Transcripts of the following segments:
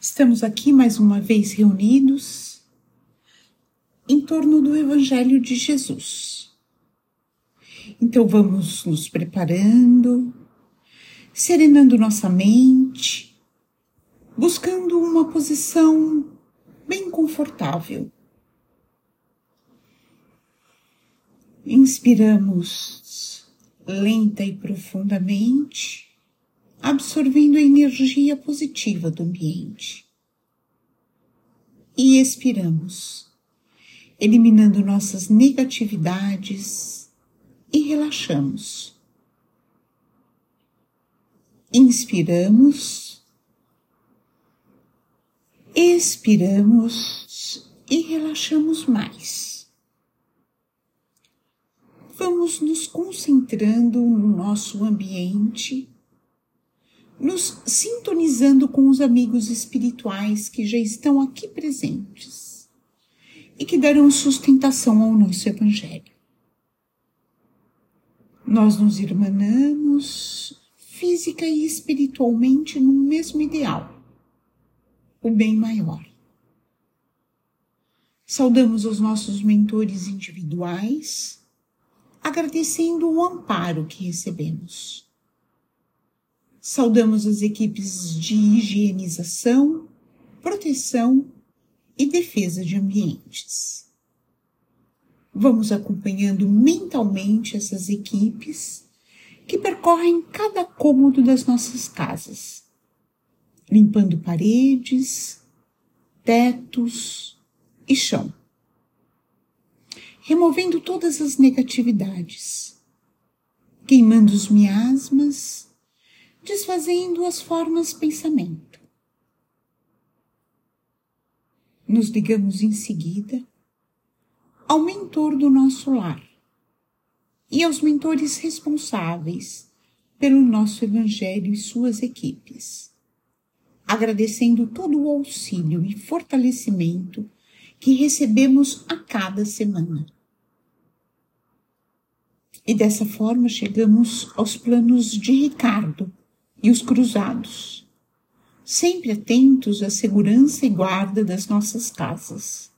Estamos aqui mais uma vez reunidos em torno do Evangelho de Jesus. Então vamos nos preparando, serenando nossa mente, buscando uma posição bem confortável. Inspiramos lenta e profundamente absorvendo a energia positiva do ambiente. E expiramos, eliminando nossas negatividades e relaxamos. Inspiramos, expiramos e relaxamos mais. Vamos nos concentrando no nosso ambiente nos sintonizando com os amigos espirituais que já estão aqui presentes e que darão sustentação ao nosso Evangelho. Nós nos irmanamos física e espiritualmente no mesmo ideal, o bem maior. Saudamos os nossos mentores individuais, agradecendo o amparo que recebemos Saudamos as equipes de higienização, proteção e defesa de ambientes. Vamos acompanhando mentalmente essas equipes que percorrem cada cômodo das nossas casas, limpando paredes, tetos e chão, removendo todas as negatividades, queimando os miasmas desfazendo as formas pensamento. Nos ligamos em seguida ao mentor do nosso lar e aos mentores responsáveis pelo nosso Evangelho e suas equipes, agradecendo todo o auxílio e fortalecimento que recebemos a cada semana. E dessa forma chegamos aos planos de Ricardo, e os cruzados, sempre atentos à segurança e guarda das nossas casas.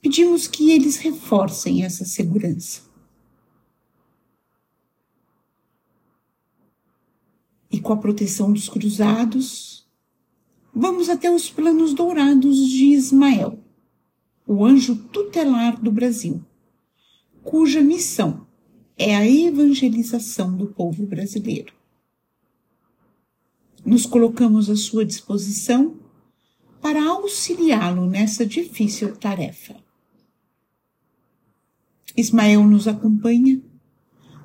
Pedimos que eles reforcem essa segurança. E com a proteção dos cruzados, vamos até os planos dourados de Ismael, o anjo tutelar do Brasil, cuja missão é a evangelização do povo brasileiro nos colocamos à sua disposição para auxiliá-lo nessa difícil tarefa. Ismael nos acompanha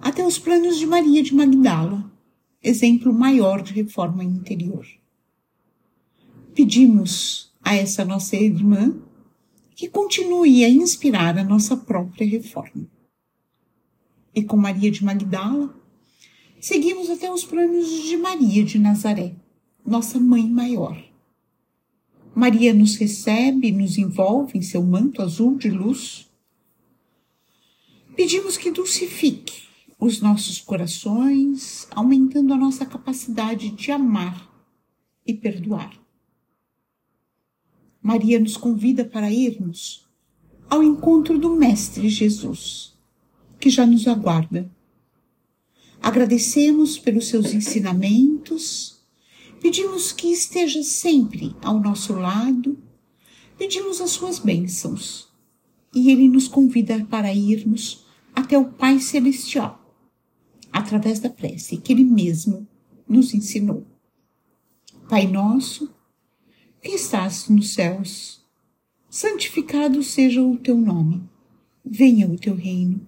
até os planos de Maria de Magdala, exemplo maior de reforma interior. Pedimos a essa nossa irmã que continue a inspirar a nossa própria reforma. E com Maria de Magdala, seguimos até os planos de Maria de Nazaré, nossa mãe maior. Maria nos recebe, nos envolve em seu manto azul de luz. Pedimos que dulcifique os nossos corações, aumentando a nossa capacidade de amar e perdoar. Maria nos convida para irmos ao encontro do Mestre Jesus, que já nos aguarda Agradecemos pelos seus ensinamentos, pedimos que esteja sempre ao nosso lado, pedimos as suas bênçãos. E ele nos convida para irmos até o Pai Celestial, através da prece que ele mesmo nos ensinou. Pai nosso, que estás nos céus, santificado seja o teu nome, venha o teu reino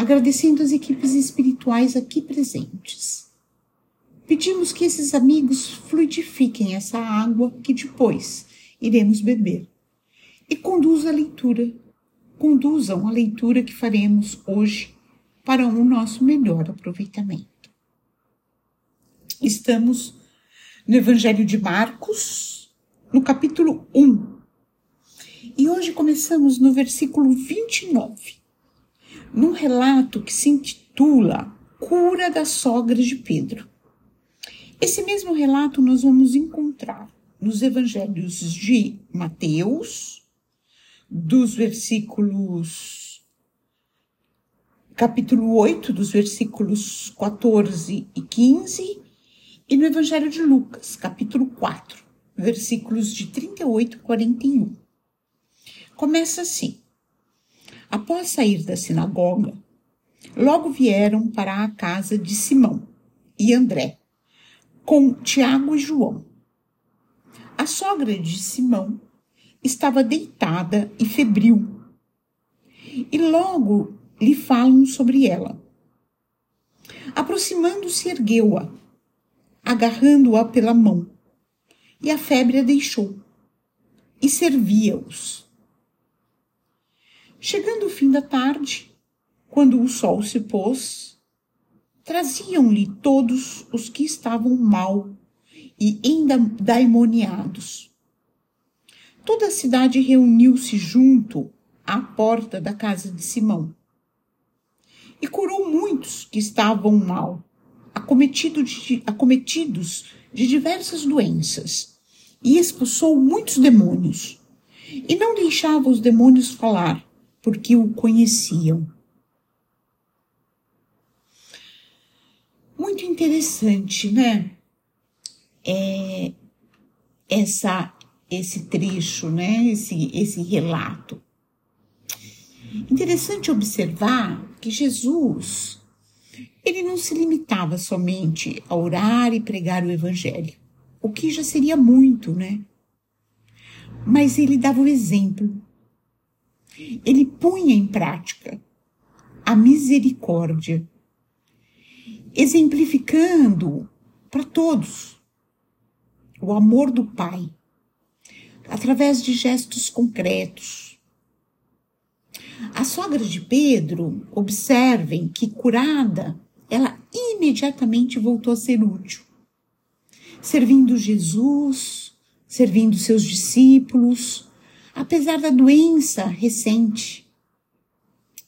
agradecendo as equipes espirituais aqui presentes. Pedimos que esses amigos fluidifiquem essa água que depois iremos beber. E conduz a leitura, conduzam a leitura que faremos hoje para o nosso melhor aproveitamento. Estamos no Evangelho de Marcos, no capítulo 1. E hoje começamos no versículo 29, num relato que se intitula Cura da sogra de Pedro. Esse mesmo relato nós vamos encontrar nos evangelhos de Mateus, dos versículos capítulo 8, dos versículos 14 e 15, e no evangelho de Lucas, capítulo 4, versículos de 38 e 41. Começa assim: Após sair da sinagoga, logo vieram para a casa de Simão e André, com Tiago e João. A sogra de Simão estava deitada e febril, e logo lhe falam sobre ela. Aproximando-se, ergueu-a, agarrando-a pela mão, e a febre a deixou, e servia-os. Chegando o fim da tarde, quando o sol se pôs, traziam-lhe todos os que estavam mal e endaimoniados. Toda a cidade reuniu-se junto à porta da casa de Simão e curou muitos que estavam mal, acometidos de, acometidos de diversas doenças, e expulsou muitos demônios. E não deixava os demônios falar, porque o conheciam. Muito interessante, né? É, essa esse trecho, né? Esse esse relato. Interessante observar que Jesus ele não se limitava somente a orar e pregar o evangelho, o que já seria muito, né? Mas ele dava o exemplo. Ele punha em prática a misericórdia, exemplificando para todos o amor do Pai, através de gestos concretos. A sogra de Pedro, observem que curada, ela imediatamente voltou a ser útil, servindo Jesus, servindo seus discípulos, apesar da doença recente.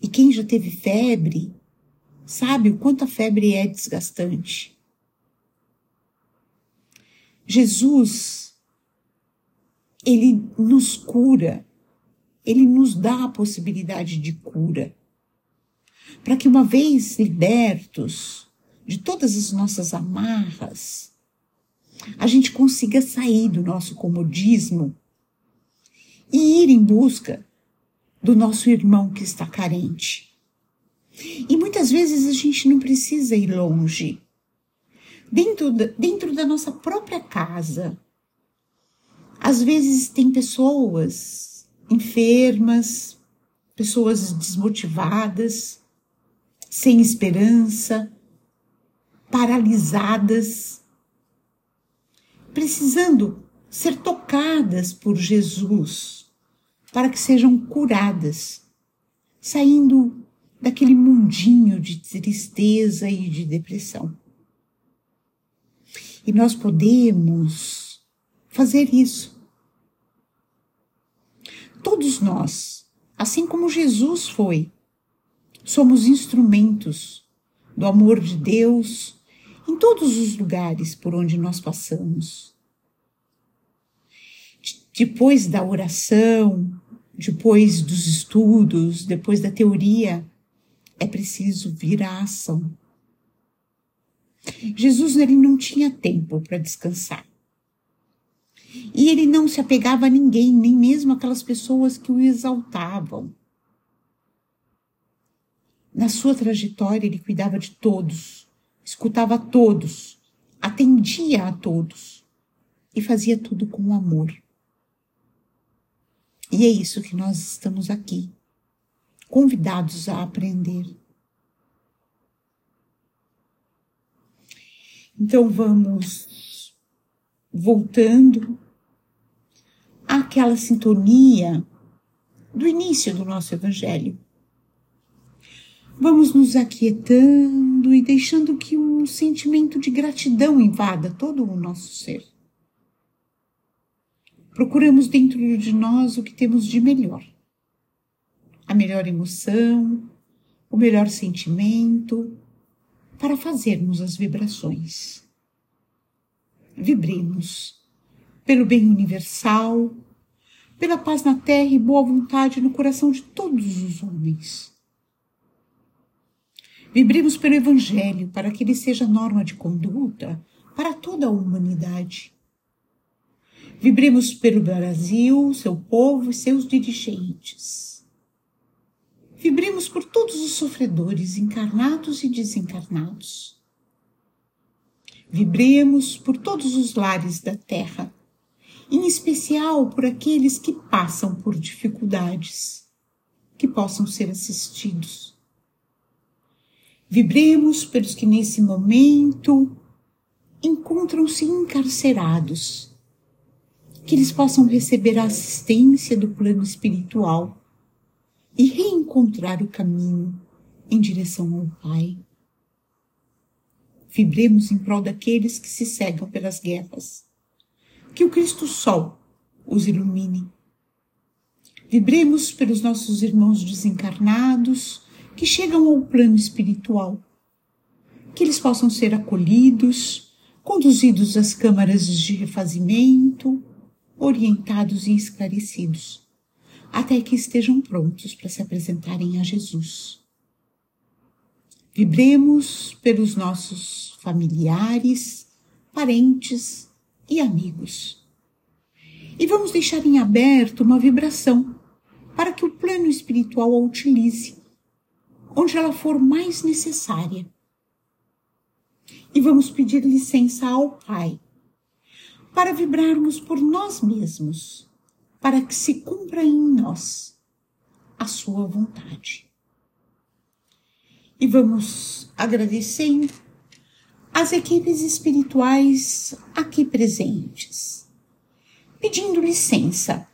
E quem já teve febre sabe o quanto a febre é desgastante. Jesus, ele nos cura, ele nos dá a possibilidade de cura. Para que, uma vez libertos de todas as nossas amarras, a gente consiga sair do nosso comodismo e ir em busca do nosso irmão que está carente. E muitas vezes a gente não precisa ir longe dentro da, dentro da nossa própria casa. Às vezes tem pessoas enfermas, pessoas desmotivadas, sem esperança, paralisadas, precisando ser tocadas por Jesus para que sejam curadas, saindo daquele mundinho de tristeza e de depressão. E nós podemos fazer isso. Todos nós, assim como Jesus foi, somos instrumentos do amor de Deus em todos os lugares por onde nós passamos. Depois da oração, depois dos estudos, depois da teoria, é preciso vir à ação. Jesus ele não tinha tempo para descansar. E ele não se apegava a ninguém, nem mesmo aquelas pessoas que o exaltavam. Na sua trajetória, ele cuidava de todos, escutava todos, atendia a todos e fazia tudo com amor. E é isso que nós estamos aqui, convidados a aprender. Então vamos voltando àquela sintonia do início do nosso Evangelho. Vamos nos aquietando e deixando que um sentimento de gratidão invada todo o nosso ser. Procuramos dentro de nós o que temos de melhor. A melhor emoção, o melhor sentimento, para fazermos as vibrações. Vibremos pelo bem universal, pela paz na terra e boa vontade no coração de todos os homens. Vibremos pelo Evangelho para que ele seja norma de conduta para toda a humanidade. Vibremos pelo Brasil, seu povo e seus dirigentes. Vibremos por todos os sofredores, encarnados e desencarnados. Vibremos por todos os lares da terra em especial por aqueles que passam por dificuldades, que possam ser assistidos. Vibremos pelos que nesse momento encontram-se encarcerados, que eles possam receber a assistência do plano espiritual e reencontrar o caminho em direção ao Pai. Vibremos em prol daqueles que se cegam pelas guerras que o Cristo Sol os ilumine. Vibremos pelos nossos irmãos desencarnados que chegam ao plano espiritual. Que eles possam ser acolhidos, conduzidos às câmaras de refazimento, orientados e esclarecidos, até que estejam prontos para se apresentarem a Jesus. Vibremos pelos nossos familiares, parentes, e amigos. E vamos deixar em aberto uma vibração para que o plano espiritual a utilize onde ela for mais necessária. E vamos pedir licença ao Pai para vibrarmos por nós mesmos, para que se cumpra em nós a sua vontade. E vamos agradecendo as equipes espirituais aqui presentes, pedindo licença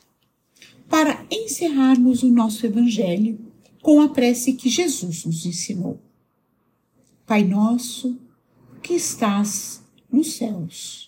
para encerrarmos o nosso Evangelho com a prece que Jesus nos ensinou. Pai nosso, que estás nos céus,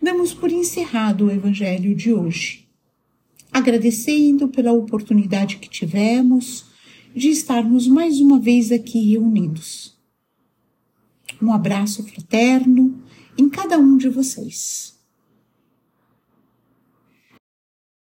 damos por encerrado o Evangelho de hoje, agradecendo pela oportunidade que tivemos de estarmos mais uma vez aqui reunidos. Um abraço fraterno em cada um de vocês.